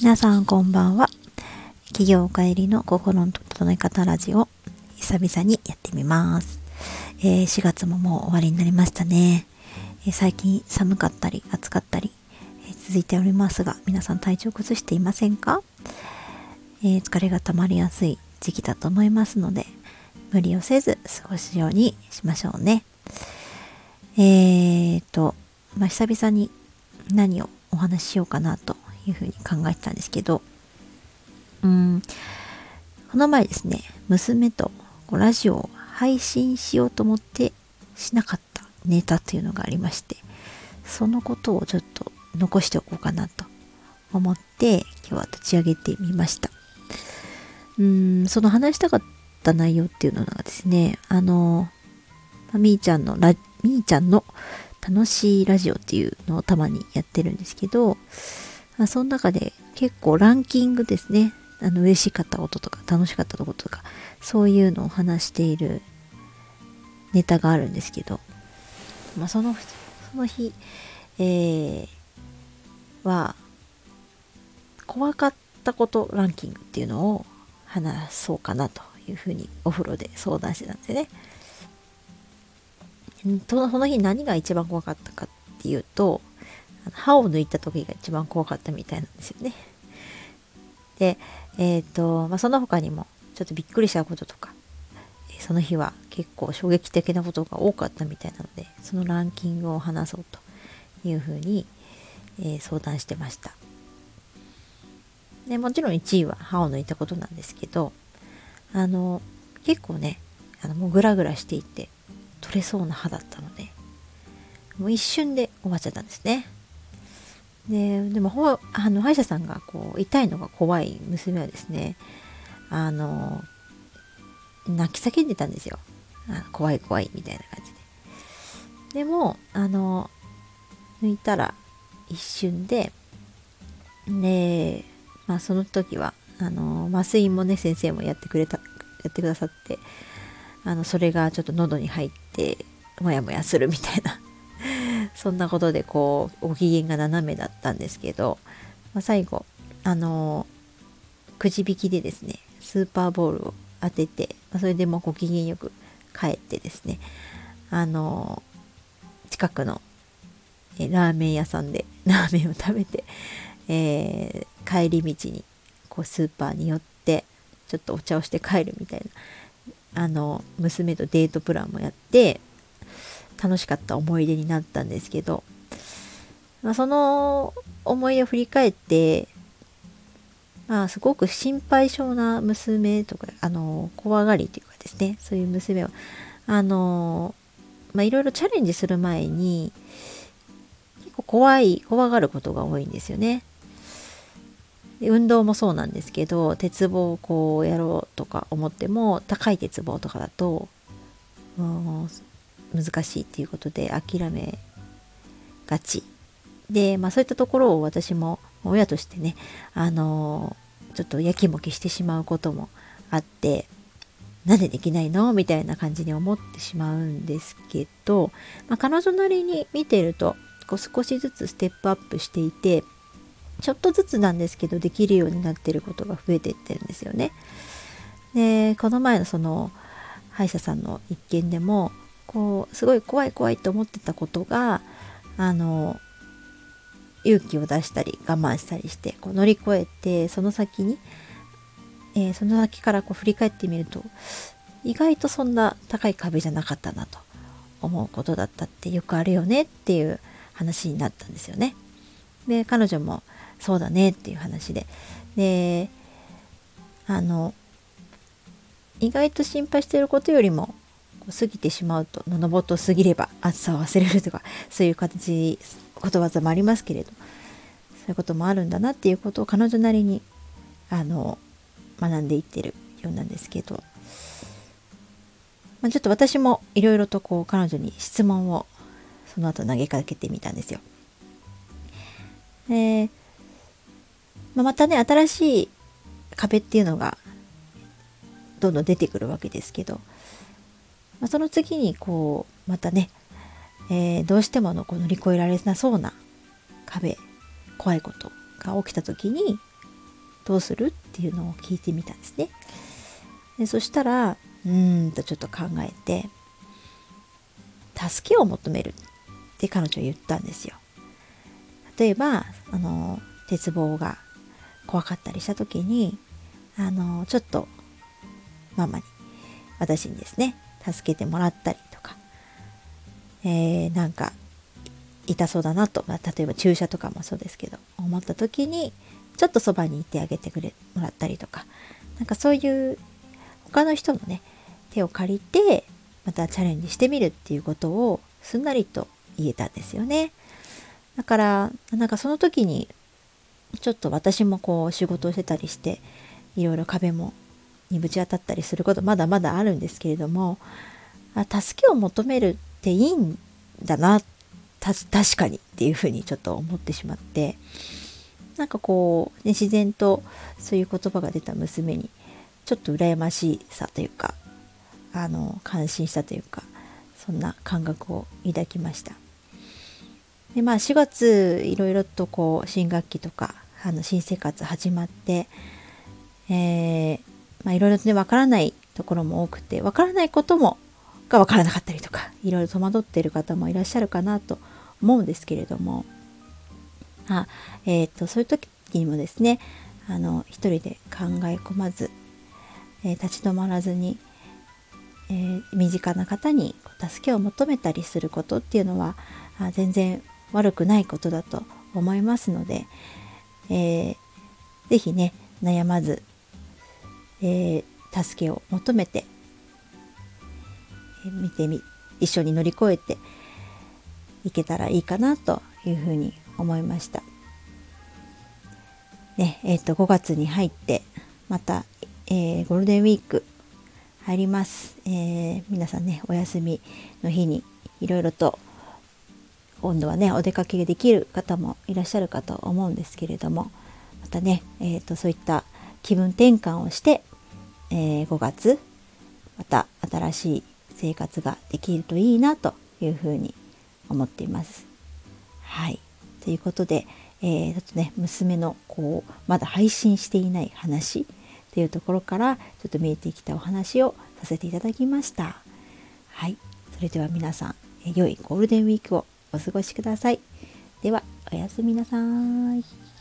皆さんこんばんは。企業帰りの心の整え方ラジオ、久々にやってみます。えー、4月ももう終わりになりましたね。えー、最近寒かったり暑かったり、えー、続いておりますが、皆さん体調崩していませんか、え疲れが溜まりやすい時期だと思いますので、無理をせず過ごすようにしましょうね。えーと、まあ、久々に何をお話ししようかなというふうに考えてたんですけど、うん、この前ですね、娘とラジオを配信しようと思ってしなかったネタっていうのがありまして、そのことをちょっと残しておこうかなと思って今日は立ち上げてみました。うん、その話したかった内容っていうのがですね、あの、みーちゃんのラ、みーちゃんの楽しいラジオっていうのをたまにやってるんですけど、まあ、その中で結構ランキングですね。あの、嬉しかったこととか、楽しかったこととか、そういうのを話しているネタがあるんですけど、まあ、その、その日、えー、は、怖かったことランキングっていうのを話そうかなというふうにお風呂で相談してたんですね。その日何が一番怖かったかっていうと、歯を抜いた時が一番怖かったみたいなんですよね。で、えっ、ー、と、まあ、その他にもちょっとびっくりしたこととか、その日は結構衝撃的なことが多かったみたいなので、そのランキングを話そうというふうに、えー、相談してました。でもちろん1位は歯を抜いたことなんですけど、あの、結構ね、あのもうグラグラしていて、取れそうな歯だったので、もう一瞬で終わっちゃったんですね。で、でもほ、あの、歯医者さんがこう、痛いのが怖い娘はですね、あの、泣き叫んでたんですよ。あ怖い怖いみたいな感じで。でも、あの、抜いたら一瞬で、で、まあその時は、あの、麻酔もね、先生もやってくれた、やってくださって、あの、それがちょっと喉に入って、もやもやするみたいなそんなことでこうご機嫌が斜めだったんですけど、まあ、最後あのくじ引きでですねスーパーボールを当てて、まあ、それでもご機嫌よく帰ってですねあの近くのえラーメン屋さんで ラーメンを食べて、えー、帰り道にこうスーパーに寄ってちょっとお茶をして帰るみたいなあの娘とデートプランもやって楽しかった思い出になったんですけど、まあ、その思い出を振り返って、まあ、すごく心配性な娘とか、あの、怖がりというかですね、そういう娘は、あの、まあ、いろいろチャレンジする前に、結構怖い、怖がることが多いんですよね。運動もそうなんですけど、鉄棒をこうやろうとか思っても、高い鉄棒とかだと、難しいっていうことで諦めがちで、まあ、そういったところを私も親としてねあのちょっとやきもきしてしまうこともあってなんでできないの？みたいな感じに思ってしまうんですけど、まあ、彼女なりに見てるとこう少しずつステップアップしていてちょっとずつなんですけどできるようになってることが増えていってるんですよね。でこの前のその歯医者さんの一件でもこうすごい怖い怖いと思ってたことがあの勇気を出したり我慢したりしてこう乗り越えてその先に、えー、その先からこう振り返ってみると意外とそんな高い壁じゃなかったなと思うことだったってよくあるよねっていう話になったんですよね。で彼女もそうだねっていう話でであの意外と心配してることよりも過ぎてしまうとののぼと過ぎれば暑さを忘れるとか そういう形ことわざもありますけれどそういうこともあるんだなっていうことを彼女なりにあの学んでいってるようなんですけど、まあ、ちょっと私もいろいろとこう彼女に質問をその後投げかけてみたんですよ。で、まあ、またね新しい壁っていうのがどんどん出てくるわけですけどまあ、その次にこうまたね、えー、どうしてものこう乗り越えられなそうな壁怖いことが起きた時にどうするっていうのを聞いてみたんですね。でそしたらうーんとちょっと考えて助けを求めるって彼女は言ったんですよ。例えばあの鉄棒が怖かったりした時にあのちょっとママに私にですね助けてもらったりとか、えー、なんか痛そうだなと、まあ、例えば注射とかもそうですけど思った時にちょっとそばにいてあげてくれもらったりとかなんかそういう他の人のね手を借りてまたチャレンジしてみるっていうことをすんなりと言えたんですよね。だからなんかその時にちょっと私もこう仕事をしてたりしていろいろ壁もにぶち当たったりすることまだまだあるんですけれどもあ助けを求めるっていいんだな確かにっていうふうにちょっと思ってしまってなんかこう、ね、自然とそういう言葉が出た娘にちょっと羨ましさというかあの感心したというかそんな感覚を抱きました。でまあ4月いろいろとこう新学期とかあの新生活始まって、えー、まあ、いろいろとねわからないところも多くてわからないこともがわからなかったりとかいろいろ戸惑っている方もいらっしゃるかなと思うんですけれども。あ、えーと、そういう時にもですねあの一人で考え込まず、えー、立ち止まらずに、えー、身近な方に助けを求めたりすることっていうのはあ全然悪くないことだと思いますので、えー、ぜひね悩まず、えー、助けを求めて、えー、見てみ一緒に乗り越えていけたらいいかなというふうに思いました。ねえーと、5月に入ってまた、えー、ゴールデンウィーク入ります、えー、皆さんねお休みの日にいろいろと今度はねお出かけできる方もいらっしゃるかと思うんですけれどもまたね、えーと、そういった気分転換をして、えー、5月また新しい生活ができるといいなというふうに思っています。はいということで、えー、ちょっとね娘のこうまだ配信していない話っていうところからちょっと見えてきたお話をさせていただきました。はいそれでは皆さん良いゴールデンウィークをお過ごしください。では、おやすみなさい。